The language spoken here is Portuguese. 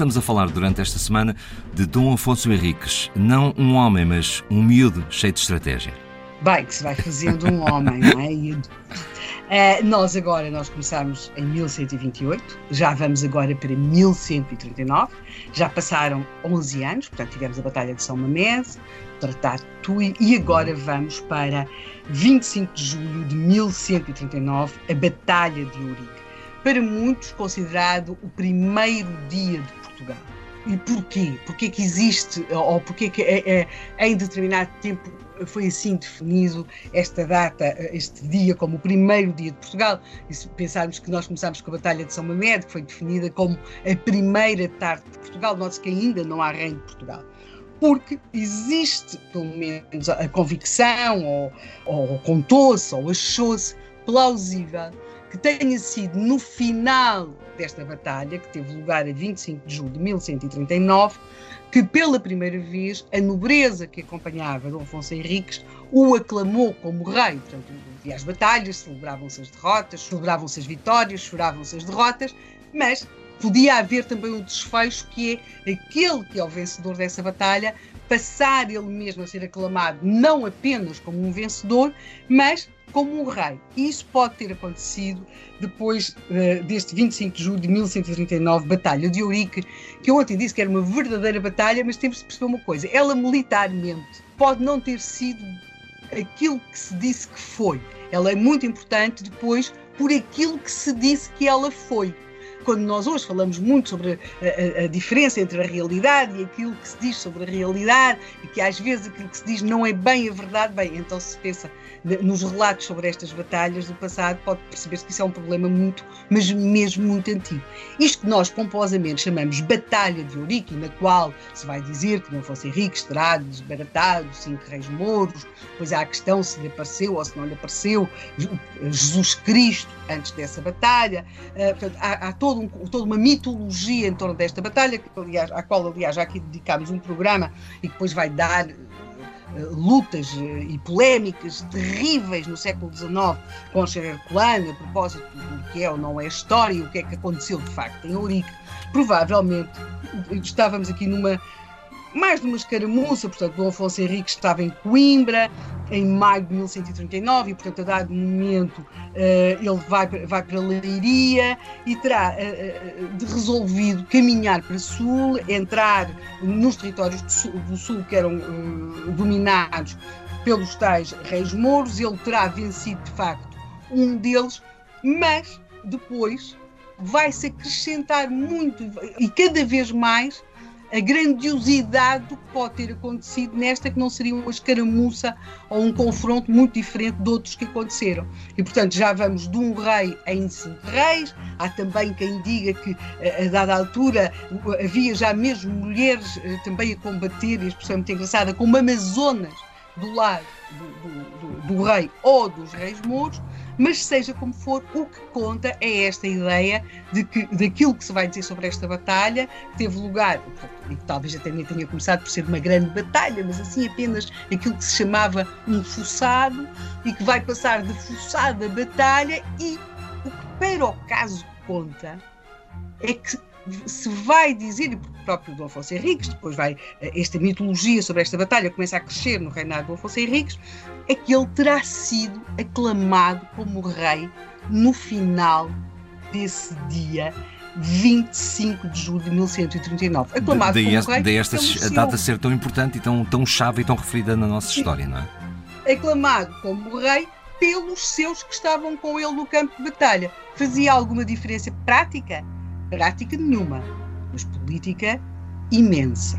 Estamos a falar durante esta semana de Dom Afonso Henriques, não um homem, mas um miúdo cheio de estratégia. Bem, que se vai fazendo um homem, não é? Uh, nós agora, nós começamos em 1128, já vamos agora para 1139, já passaram 11 anos, portanto tivemos a Batalha de São Mamés, Tratado de Tui, e agora vamos para 25 de julho de 1139, a Batalha de Ourique para muitos considerado o primeiro dia de Portugal. E porquê? Porquê que existe, ou porquê que é, é, em determinado tempo foi assim definido esta data, este dia, como o primeiro dia de Portugal? E se pensarmos que nós começámos com a Batalha de São Mamede, que foi definida como a primeira tarde de Portugal, note que ainda não há reino de Portugal porque existe, pelo menos, a convicção, ou, ou contou-se, ou achou-se plausível que tenha sido no final desta batalha, que teve lugar a 25 de julho de 1139, que pela primeira vez a nobreza que acompanhava Dom Afonso Henriques o aclamou como rei. Portanto, havia as batalhas, celebravam-se as derrotas, celebravam-se as vitórias, choravam-se as derrotas, mas podia haver também um desfecho que é aquele que é o vencedor dessa batalha passar ele mesmo a ser aclamado não apenas como um vencedor, mas como um rei. E isso pode ter acontecido depois uh, deste 25 de julho de 1139, Batalha de Ourique, que eu ontem disse que era uma verdadeira batalha, mas temos de perceber uma coisa: ela militarmente pode não ter sido aquilo que se disse que foi. Ela é muito importante depois por aquilo que se disse que ela foi quando nós hoje falamos muito sobre a, a, a, diferença entre a realidade e aquilo que se diz sobre a realidade, e que às vezes aquilo que se diz não é bem a verdade, bem, então se pensa nos relatos sobre estas batalhas do passado, pode perceber-se que isso é um problema muito, mas mesmo muito antigo. Isto que nós pomposamente chamamos Batalha de Ourique, na qual se vai dizer que não fosse Henrique terá desbaratado cinco reis mouros, pois há a questão se lhe apareceu ou se não lhe apareceu Jesus Cristo antes dessa batalha. Uh, portanto, há, há todo um, toda uma mitologia em torno desta batalha, que, aliás, à qual, aliás, já aqui dedicámos um programa e que depois vai dar eh, lutas eh, e polémicas terríveis no século XIX com Scherer Herculano a propósito do que é ou não é história e o que é que aconteceu de facto em Ourique. Provavelmente estávamos aqui numa mais de uma escaramuça, portanto, Dom Afonso Henrique estava em Coimbra em maio de 1139 e, portanto, a dado momento uh, ele vai, vai para Leiria e terá uh, resolvido caminhar para sul, entrar nos territórios do sul, do sul que eram dominados pelos tais reis mouros, ele terá vencido de facto um deles, mas depois vai-se acrescentar muito e cada vez mais a grandiosidade do que pode ter acontecido nesta que não seria uma escaramuça ou um confronto muito diferente de outros que aconteceram. E, portanto, já vamos de um rei em cinco reis. Há também quem diga que, a dada altura, havia já mesmo mulheres eh, também a combater, e a expressão é muito engraçada, como amazonas do lado do, do, do, do rei ou dos reis mouros mas seja como for, o que conta é esta ideia de que daquilo que se vai dizer sobre esta batalha, teve lugar, e talvez até nem tenha começado por ser uma grande batalha, mas assim apenas aquilo que se chamava um fossado, e que vai passar de fossado a batalha, e o que para o caso conta é que se vai dizer, e o próprio Dom Afonso Henriques, depois vai, eh, esta mitologia sobre esta batalha começa a crescer no reinado de Dom Afonso Henriques, é que ele terá sido aclamado como rei no final desse dia 25 de julho de 1139. Aclamado daí como este, rei. Daí esta data ser tão importante e tão, tão chave e tão referida na nossa história, não é? Aclamado como rei pelos seus que estavam com ele no campo de batalha. Fazia alguma diferença prática? Prática nenhuma, mas política imensa.